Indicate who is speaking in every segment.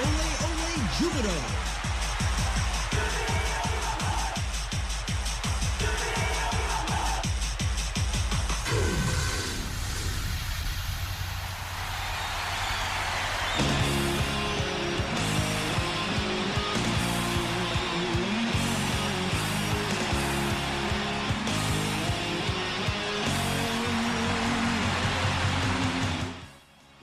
Speaker 1: Ole Ole Jubilo.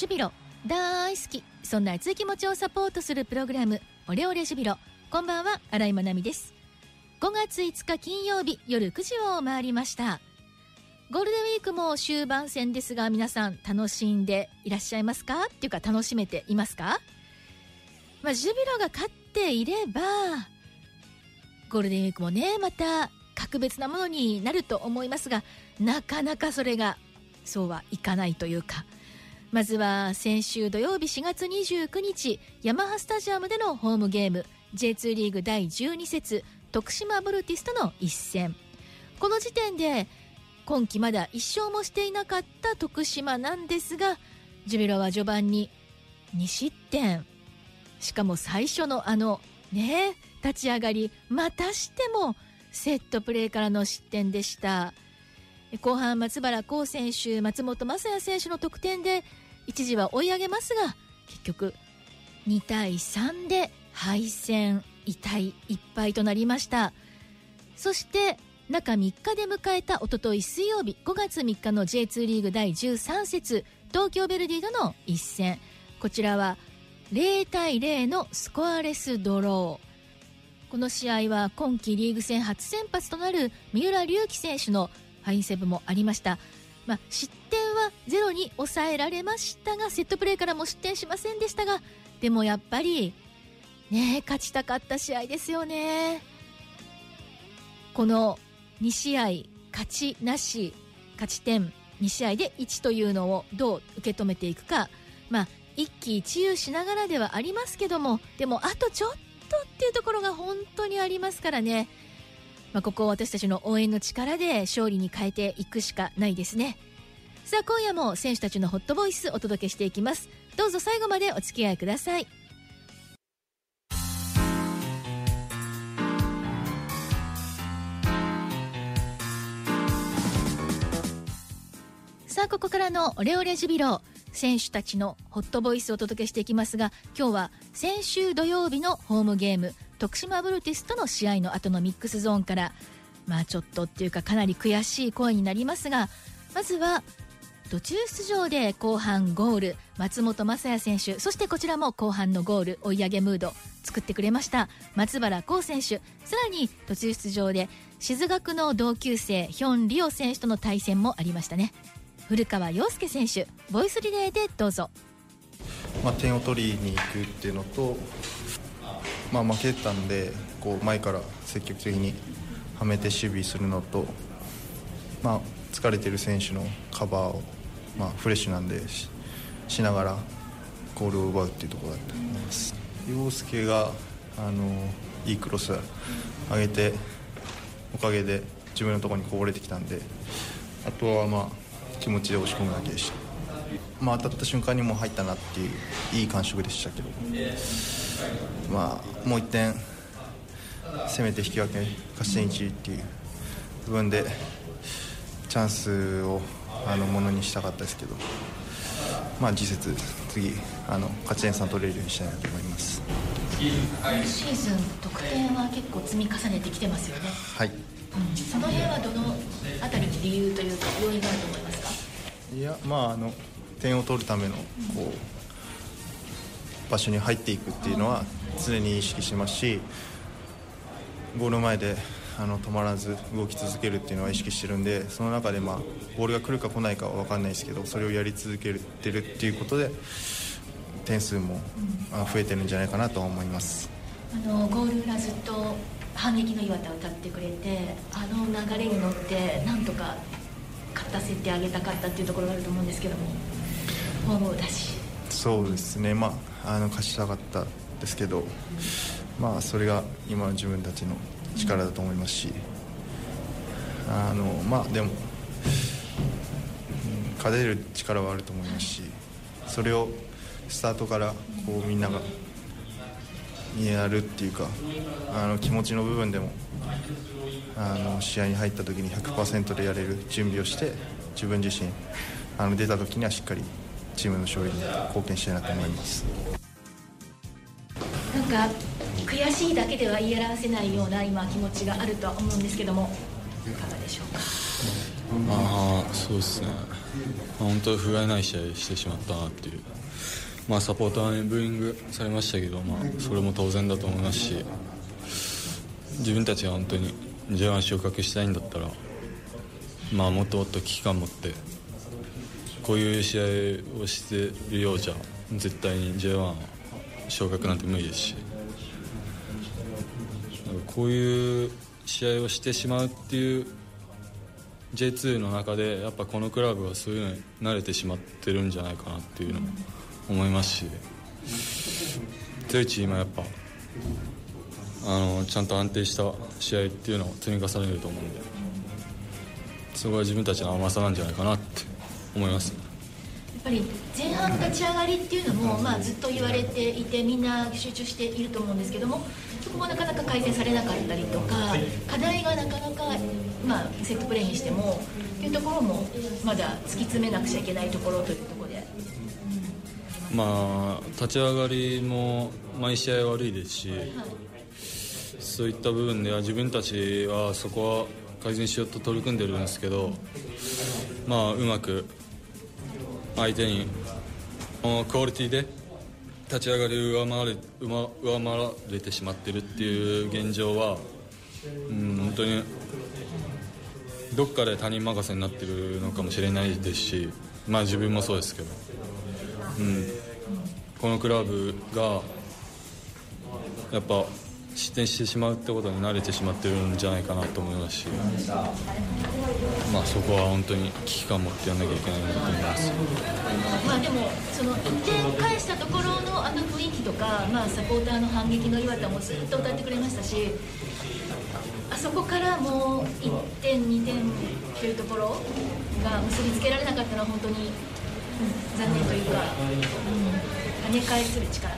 Speaker 2: ジュビロ大好き。そんな熱い気持ちをサポートするプログラムオレオレジュビロ。こんばんは新井まなみです。5月5日金曜日夜9時を回りました。ゴールデンウィークも終盤戦ですが皆さん楽しんでいらっしゃいますか？っていうか楽しめていますか？まあ、ジュビロが勝っていればゴールデンウィークもねまた格別なものになると思いますがなかなかそれがそうはいかないというかまずは先週土曜日4月29日ヤマハスタジアムでのホームゲーム J2 リーグ第12節徳島ブルティスとの一戦。この時点で今季まだ1勝もしていなかった徳島なんですがジュビロは序盤に2失点。しかも最初のあのね立ち上がりまたしてもセットプレーからの失点でした。後半松原幸選手松本雅也選手の得点で一時は追い上げますが結局2対3で敗戦痛いいっぱいとなりました。そして中3日で迎えたおととい水曜日5月3日の J2 リーグ第13節東京ヴェルディとの一戦。こちらは0対0のスコアレスドロー。この試合は今季リーグ戦初先発となる三浦龍輝選手のファインセーブもありました。まあ、失ゼロに抑えられましたがセットプレーからも失点しませんでしたがでもやっぱりね勝ちたかった試合ですよね。この2試合勝ちなし勝ち点2試合で1というのをどう受け止めていくか。まあ一喜一憂しながらではありますけどもでもあとちょっとっていうところが本当にありますからね。まあ、ここを私たちの応援の力で勝利に変えていくしかないですね。さあ今夜も選手たちのホットボイスお届けしていきます。どうぞ最後までお付き合いください。さあここからのオレオレジュビロ選手たちのホットボイスをお届けしていきますが今日は先週土曜日のホームゲーム徳島ブルティスとの試合の後のミックスゾーンからまあちょっとっていうかかなり悔しい声になりますがまずは途中出場で後半ゴール松本雅也選手そしてこちらも後半のゴール追い上げムード作ってくれました。松原幸選手さらに途中出場で静学の同級生ヒョン・リオ選手との対戦もありましたね。古川陽介選手ボイスリレーでどうぞ、
Speaker 3: まあ、点を取りに行くっていうのとまあ、負けたんでこう前から積極的にはめて守備するのと、まあ、疲れてる選手のカバーを、まあ、フレッシュなんでしながらゴールを奪うっていうところだと思います陽介があのいいクロス上げておかげで自分のところにこぼれてきたんであとはまあ気持ちで押し込むだけでした、まあ、当たった瞬間にも入ったなっていういい感触でしたけど。まあ、もう1点攻めて引き分け勝ち点1っていう部分でチャンスをあのものにしたかったですけど、まあ、次節次あの勝ち点3取れるようにしたいなと思います。
Speaker 2: 今シーズン得点は結構積み重ねてきてますよね。
Speaker 3: はい、う
Speaker 2: ん、その辺はどのあたりに理由というか要因があると思いますか？
Speaker 3: いやまああの点を取るためのこう、うん場所に入っていくっていうのは常に意識してますしゴール前であの止まらず動き続けるっていうのは意識してるんでその中で、まあ、ボールが来るか来ないかは分かんないですけどそれをやり続けてるっていうことで点数も増えてるんじゃないかなと思います。
Speaker 2: あのゴール裏ずっと反撃の岩田を歌ってくれてあの流れに乗ってなんとか勝たせてあげたかったっていうところがあると思うんですけどもホームだし。
Speaker 3: そうですね、まあ、あの勝ちたかったですけど、まあ、それが今の自分たちの力だと思いますし、あのまあ、でも、勝てる力はあると思いますしそれをスタートからこうみんながやるっていうかあの気持ちの部分でもあの試合に入った時に100%でやれる準備をして自分自身あの出た時にはしっかりチームの勝利に貢献したいなと思います。
Speaker 2: なんか悔しいだけでは言い表せないような今気持ちがあるとは思うんですけどもいかがでしょうか？
Speaker 1: あそうですね、まあ、本当に不甲斐ない試合してしまったなっていう、まあ、サポーターにブーイングされましたけど、まあ、それも当然だと思いますし自分たちが本当に J1 昇格したいんだったら、まあ、もっともっと危機感持ってこういう試合をしてるようじゃ絶対に J1 昇格なんて無理ですし。こういう試合をしてしまうっていう J2 の中でやっぱこのクラブはそういうのに慣れてしまってるんじゃないかなっていうのも思いますし強いチームはやっぱあのちゃんと安定した試合っていうのを積み重ねると思うんでそこは自分たちの甘さなんじゃないかなって思います。
Speaker 2: やっぱり前半立ち上がりっていうのも、まあ、ずっと言われていてみんな集中していると思うんですけどもそこがなかなか改善されなかったりとか課題がなかなか、まあ、セットプレーにしてもというところもまだ突き詰めなくちゃいけないところというところで。
Speaker 1: まあ、立ち上がりも毎試合悪いですし、はい、そういった部分では自分たちはそこは改善しようと取り組んでるんですけど、まあ、うまく相手にクオリティで立ち上がり上回れ上回られてしまってるっていう現状は、うん、本当にどっかで他人任せになってるのかもしれないですし、まあ、自分もそうですけど、うん、このクラブがやっぱ失点してしまうってことに慣れてしまってるんじゃないかなと思いますし、まあ、そこは本当に危機感を持ってやらなきゃいけないなと思います。
Speaker 2: まあ、でもその1点返したところのあの雰囲気とか、まあ、サポーターの反撃の岩田もずっと歌ってくれましたしあそこからもう1点、2点というところが結びつけられなかったのは本当に、うん、残念というか、うん、跳ね返する力。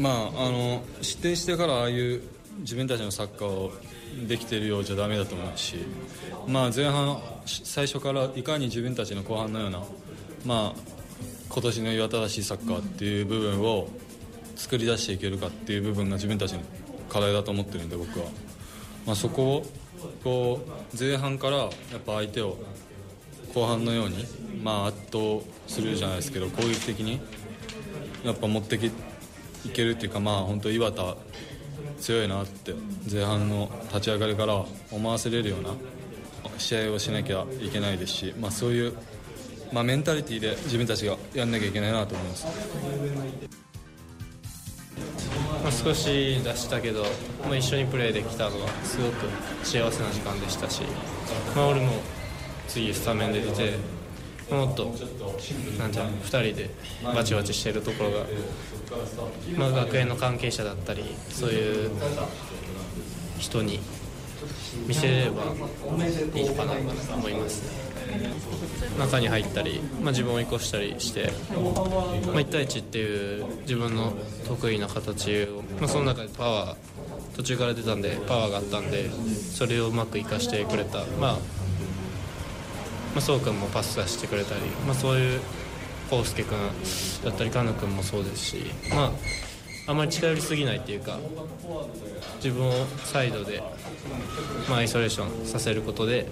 Speaker 1: まあ、あの失点してからああいう自分たちのサッカーをできてるようじゃだめだと思うし、まあ、前半、最初からいかに自分たちの後半のような、まあ、今年の岩田らしいサッカーっていう部分を作り出していけるかっていう部分が自分たちの課題だと思ってるんで僕は、まあ、そこをこう前半からやっぱ相手を後半のように、まあ、圧倒するじゃないですけど攻撃的にやっぱ持っていけるっていうかまあ本当岩田強いなって前半の立ち上がりから思わせれるような試合をしなきゃいけないですし、まあ、そういう、まあ、メンタリティーで自分たちがやんなきゃいけないなと思います。
Speaker 4: まあ、少し出したけど、まあ、一緒にプレーできたのはすごく幸せな時間でしたし、まあ、俺も次スタメンで出てもっとなんじゃ2人でバチバチしてるところが、まあ、学園の関係者だったりそういう人に見せればいいのかなと思います中に入ったり、まあ、自分を生かしたりして、まあ、1対1っていう自分の得意な形を、まあ、その中でパワー途中から出たんでパワーがあったんでそれをうまく生かしてくれた、まあ、まあ、そう君もパス出してくれたり、まあ、そういう康介君だったりカヌ君もそうですし、まあ、あまり近寄りすぎないっていうか自分をサイドで、まあ、アイソレーションさせることで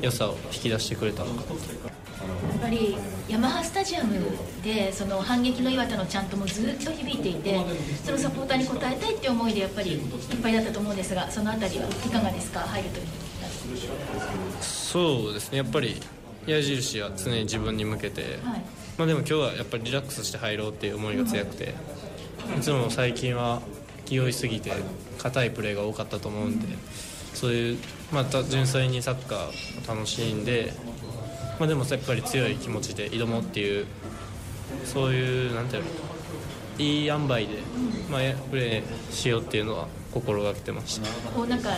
Speaker 4: 良さを引き出してくれたのかや
Speaker 2: っぱりヤマハスタジアムでその反撃の岩田のちゃんともずっと響いていてそのサポーターに応えたいっていう思いでやっぱりいっぱいだったと思うんですがその辺りはいかがですか？入ると
Speaker 4: そうですねやっぱり矢印は常に自分に向けて、はい、まあ、でも今日はやっぱりリラックスして入ろうっていう思いが強くて、いつも最近は気負いすぎて硬いプレーが多かったと思うんで。そういうまた純粋にサッカーを楽しんで、まあ、でもやっぱり強い気持ちで挑もうっていうそういうなんていうのいい塩梅で、まあ、プレーしようっていうのは心がけてました。
Speaker 2: こうなんか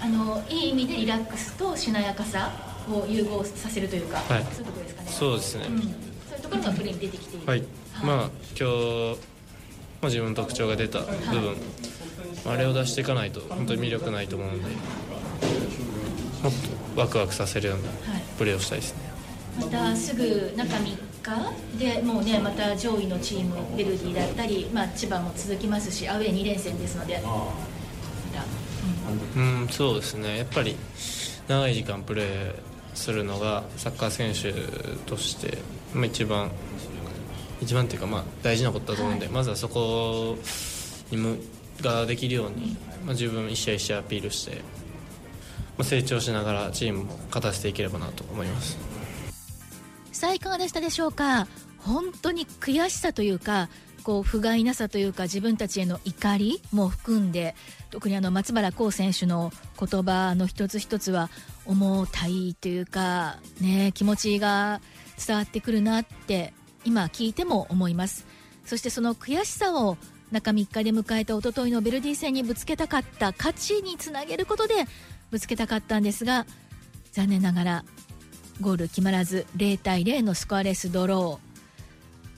Speaker 2: あのいい意味でリラックスとしなやかさを融合させるというか、はい、そういうところですかね。
Speaker 4: そうですね、うん、
Speaker 2: そういうところがプレーに出てきている。
Speaker 4: はい、はい、まあ今日あ、自分の特徴が出た部分、あれを出していかないと本当に魅力ないと思うので。もっとワクワクさせるようなプレーをしたいですね、
Speaker 2: またすぐ中3日？でもうねまた上位のチームベルディだったり、まあ、千葉も続きますしアウェー2連戦ですので。
Speaker 4: うんそうですね。やっぱり長い時間プレーするのがサッカー選手としてまあ一番一番っていうかまあ大事なことだと思うんで、まずはそこにむができるように、まあ、自分一試合一試合アピールして、まあ、成長しながらチームも勝たせていければなと思います。
Speaker 2: さあいかがでしたでしょうか？本当に悔しさというかこう不甲斐なさというか自分たちへの怒りも含んで特にあの松原幸選手の言葉の一つ一つは重たいというか、ね、気持ちが伝わってくるなって今聞いても思います。そしてその悔しさを中3日で迎えた一昨日のベルディ戦にぶつけたかった勝ちにつなげることでぶつけたかったんですが残念ながらゴール決まらず0対0のスコアレスドロー。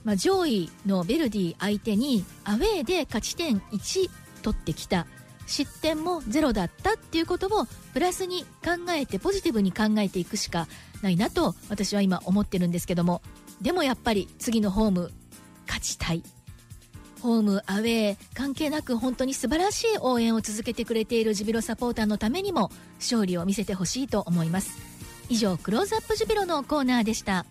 Speaker 2: まあ、上位のベルディ相手にアウェーで勝ち点1取ってきた。失点もゼロだったっていうことをプラスに考えてポジティブに考えていくしかないなと私は今思ってるんですけども。でもやっぱり次のホーム勝ちたい。ホームアウェー関係なく本当に素晴らしい応援を続けてくれているジュビロサポーターのためにも勝利を見せてほしいと思います。以上クローズアップジュビロのコーナーでした。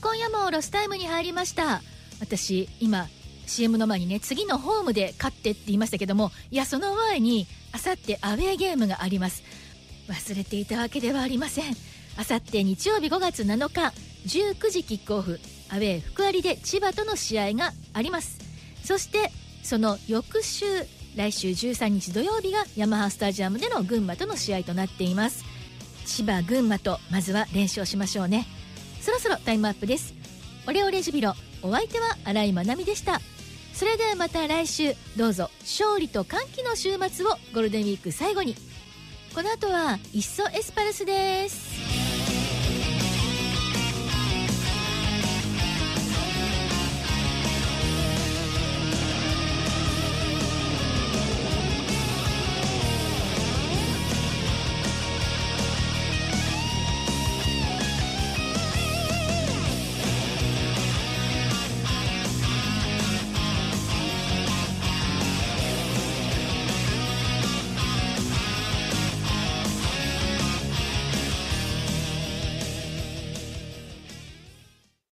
Speaker 2: 今夜もロスタイムに入りました。私今 CM の前にね次のホームで勝ってって言いましたけどもいやその前にあさってアウェーゲームがあります。忘れていたわけではありません。あさって日曜日5月7日19時キックオフアウェー福有で千葉との試合があります。そしてその翌週来週13日土曜日がヤマハスタジアムでの群馬との試合となっています。千葉群馬とまずは連勝しましょうね。そろそろタイムアップです。オレオレジュビロお相手は新井まなみでした。それではまた来週どうぞ勝利と歓喜の週末をゴールデンウィーク最後に。この後はいっそエスパルスです。